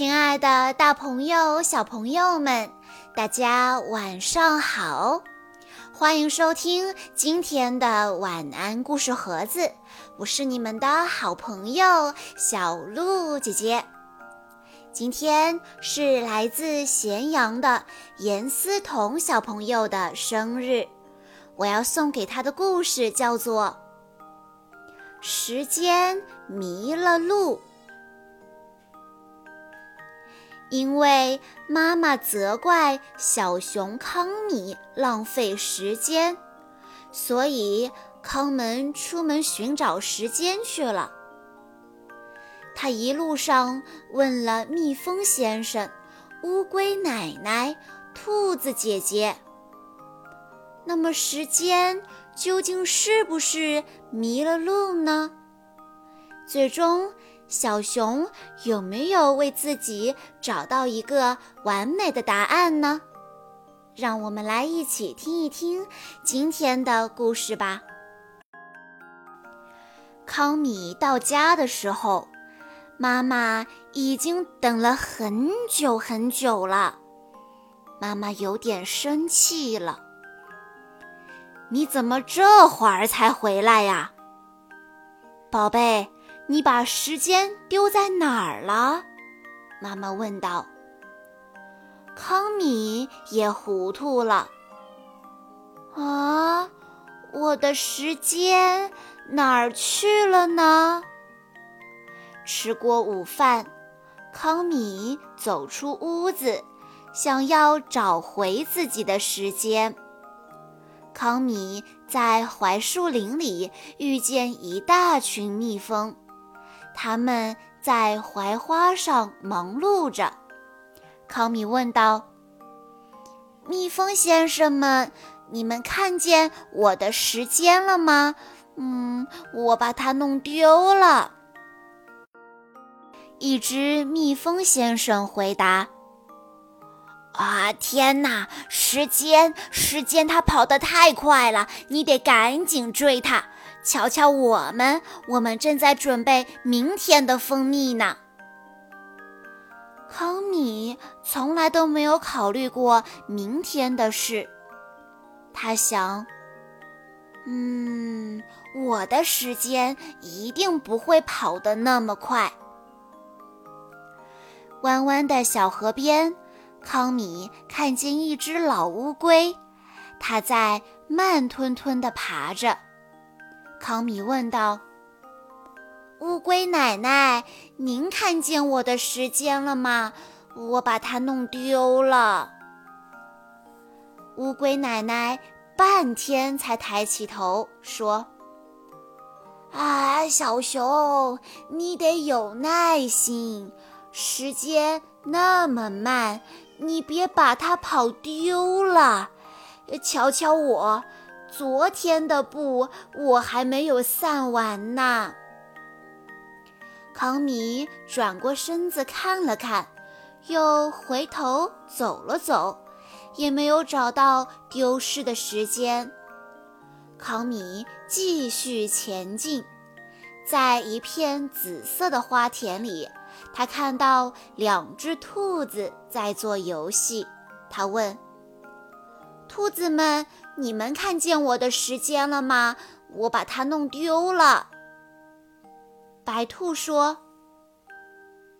亲爱的，大朋友、小朋友们，大家晚上好！欢迎收听今天的晚安故事盒子，我是你们的好朋友小鹿姐姐。今天是来自咸阳的严思彤小朋友的生日，我要送给他的故事叫做《时间迷了路》。因为妈妈责怪小熊康米浪费时间，所以康门出门寻找时间去了。他一路上问了蜜蜂先生、乌龟奶奶、兔子姐姐：“那么时间究竟是不是迷了路呢？”最终。小熊有没有为自己找到一个完美的答案呢？让我们来一起听一听今天的故事吧。康米到家的时候，妈妈已经等了很久很久了。妈妈有点生气了：“你怎么这会儿才回来呀，宝贝？”你把时间丢在哪儿了？妈妈问道。康米也糊涂了。啊，我的时间哪儿去了呢？吃过午饭，康米走出屋子，想要找回自己的时间。康米在槐树林里遇见一大群蜜蜂。他们在槐花上忙碌着。康米问道：“蜜蜂先生们，你们看见我的时间了吗？”“嗯，我把它弄丢了。”一只蜜蜂先生回答：“啊，天哪！时间，时间，它跑得太快了，你得赶紧追它。”瞧瞧，我们，我们正在准备明天的蜂蜜呢。康米从来都没有考虑过明天的事。他想，嗯，我的时间一定不会跑得那么快。弯弯的小河边，康米看见一只老乌龟，它在慢吞吞地爬着。康米问道：“乌龟奶奶，您看见我的时间了吗？我把它弄丢了。”乌龟奶奶半天才抬起头说：“啊，小熊，你得有耐心，时间那么慢，你别把它跑丢了。瞧瞧我。”昨天的布我还没有散完呢。康米转过身子看了看，又回头走了走，也没有找到丢失的时间。康米继续前进，在一片紫色的花田里，他看到两只兔子在做游戏。他问。兔子们，你们看见我的时间了吗？我把它弄丢了。白兔说：“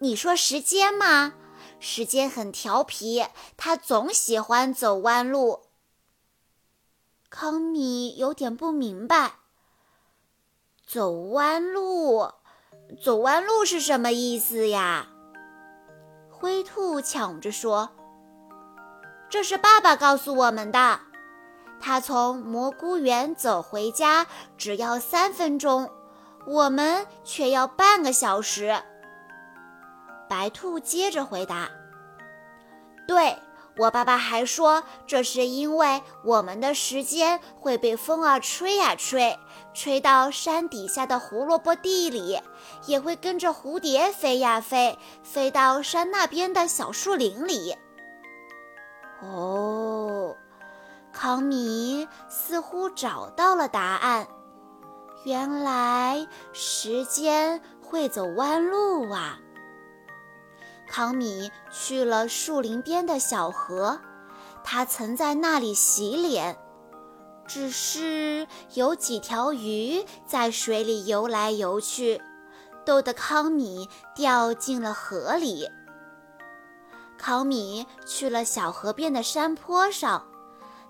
你说时间吗？时间很调皮，它总喜欢走弯路。”康米有点不明白，“走弯路，走弯路是什么意思呀？”灰兔抢着说。这是爸爸告诉我们的。他从蘑菇园走回家只要三分钟，我们却要半个小时。白兔接着回答：“对我爸爸还说，这是因为我们的时间会被风儿吹呀吹，吹到山底下的胡萝卜地里，也会跟着蝴蝶飞呀飞，飞到山那边的小树林里。”哦，康米似乎找到了答案。原来时间会走弯路啊！康米去了树林边的小河，他曾在那里洗脸，只是有几条鱼在水里游来游去，逗得康米掉进了河里。康米去了小河边的山坡上，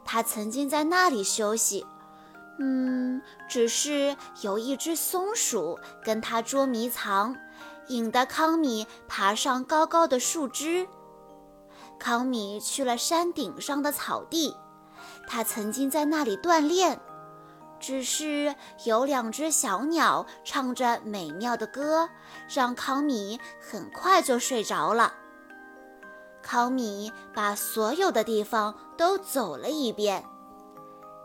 他曾经在那里休息。嗯，只是有一只松鼠跟他捉迷藏，引得康米爬上高高的树枝。康米去了山顶上的草地，他曾经在那里锻炼，只是有两只小鸟唱着美妙的歌，让康米很快就睡着了。康米把所有的地方都走了一遍。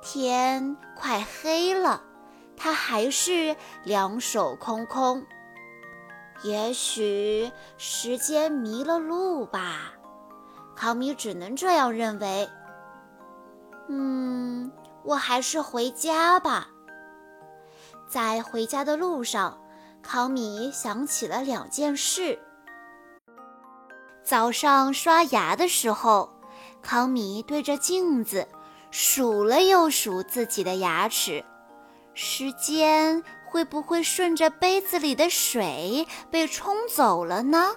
天快黑了，他还是两手空空。也许时间迷了路吧，康米只能这样认为。嗯，我还是回家吧。在回家的路上，康米想起了两件事。早上刷牙的时候，康米对着镜子。数了又数自己的牙齿，时间会不会顺着杯子里的水被冲走了呢？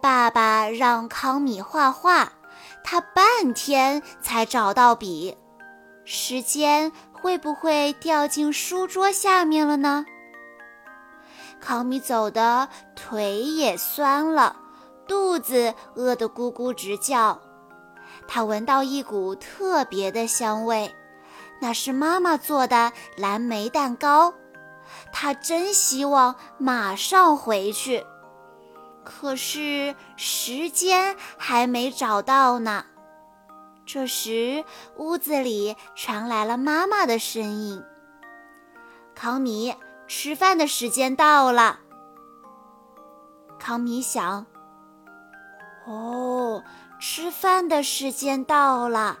爸爸让康米画画，他半天才找到笔，时间会不会掉进书桌下面了呢？康米走的腿也酸了，肚子饿得咕咕直叫。他闻到一股特别的香味，那是妈妈做的蓝莓蛋糕。他真希望马上回去，可是时间还没找到呢。这时，屋子里传来了妈妈的声音：“康米，吃饭的时间到了。”康米想：“哦。”吃饭的时间到了，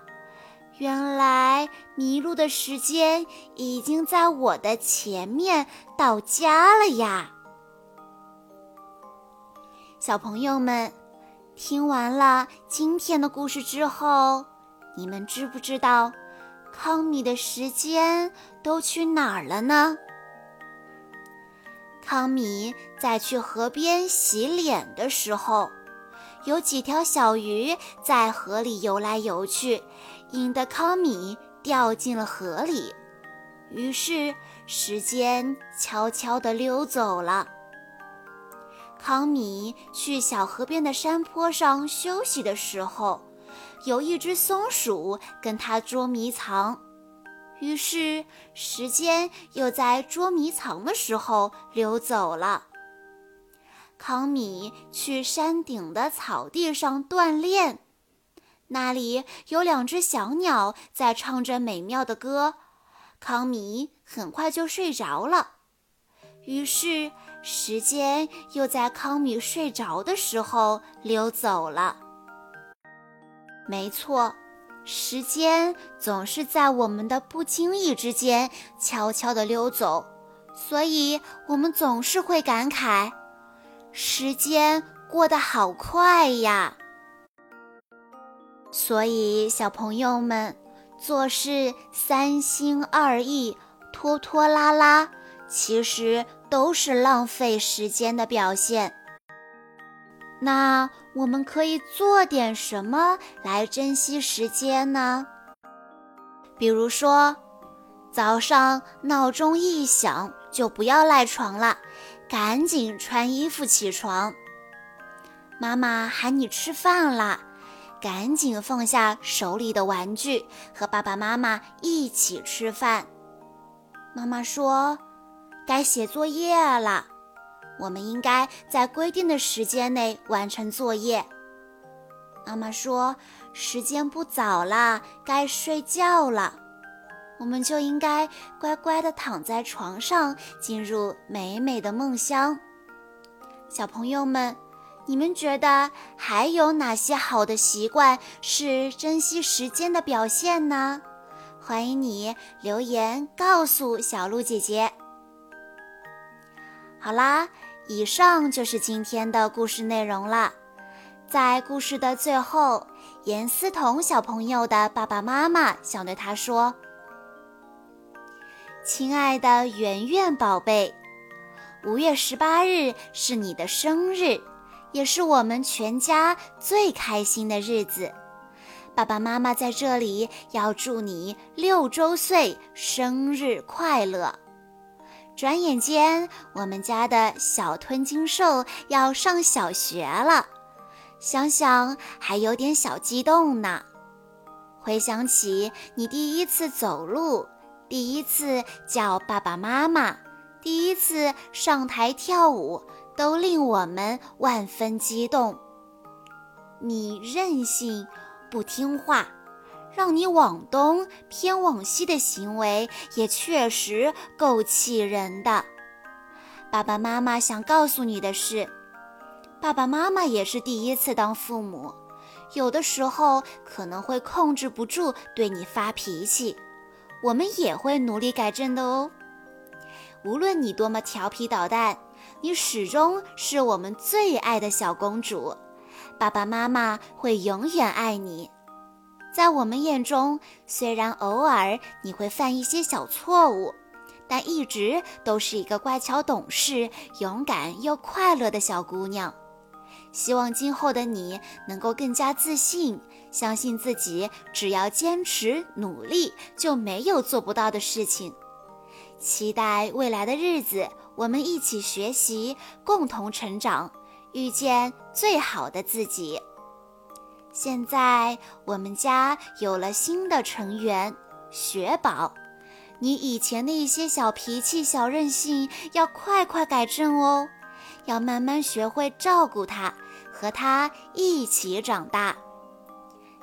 原来迷路的时间已经在我的前面到家了呀！小朋友们，听完了今天的故事之后，你们知不知道康米的时间都去哪儿了呢？康米在去河边洗脸的时候。有几条小鱼在河里游来游去，引得康米掉进了河里。于是时间悄悄地溜走了。康米去小河边的山坡上休息的时候，有一只松鼠跟他捉迷藏。于是时间又在捉迷藏的时候溜走了。康米去山顶的草地上锻炼，那里有两只小鸟在唱着美妙的歌。康米很快就睡着了，于是时间又在康米睡着的时候溜走了。没错，时间总是在我们的不经意之间悄悄地溜走，所以我们总是会感慨。时间过得好快呀，所以小朋友们做事三心二意、拖拖拉拉，其实都是浪费时间的表现。那我们可以做点什么来珍惜时间呢？比如说，早上闹钟一响就不要赖床了。赶紧穿衣服起床，妈妈喊你吃饭啦！赶紧放下手里的玩具，和爸爸妈妈一起吃饭。妈妈说：“该写作业了，我们应该在规定的时间内完成作业。”妈妈说：“时间不早了，该睡觉了。”我们就应该乖乖地躺在床上，进入美美的梦乡。小朋友们，你们觉得还有哪些好的习惯是珍惜时间的表现呢？欢迎你留言告诉小鹿姐姐。好啦，以上就是今天的故事内容了。在故事的最后，严思彤小朋友的爸爸妈妈想对他说：“亲爱的圆圆宝贝，五月十八日是你的生日，也是我们全家最开心的日子。爸爸妈妈在这里要祝你六周岁生日快乐。”转眼间，我们家的小吞金兽要上小学了，想想还有点小激动呢。回想起你第一次走路，第一次叫爸爸妈妈，第一次上台跳舞，都令我们万分激动。你任性，不听话。让你往东偏往西的行为也确实够气人的。爸爸妈妈想告诉你的是，爸爸妈妈也是第一次当父母，有的时候可能会控制不住对你发脾气，我们也会努力改正的哦。无论你多么调皮捣蛋，你始终是我们最爱的小公主，爸爸妈妈会永远爱你。在我们眼中，虽然偶尔你会犯一些小错误，但一直都是一个乖巧懂事、勇敢又快乐的小姑娘。希望今后的你能够更加自信，相信自己，只要坚持努力，就没有做不到的事情。期待未来的日子，我们一起学习，共同成长，遇见最好的自己。现在我们家有了新的成员雪宝，你以前的一些小脾气、小任性要快快改正哦，要慢慢学会照顾他，和他一起长大。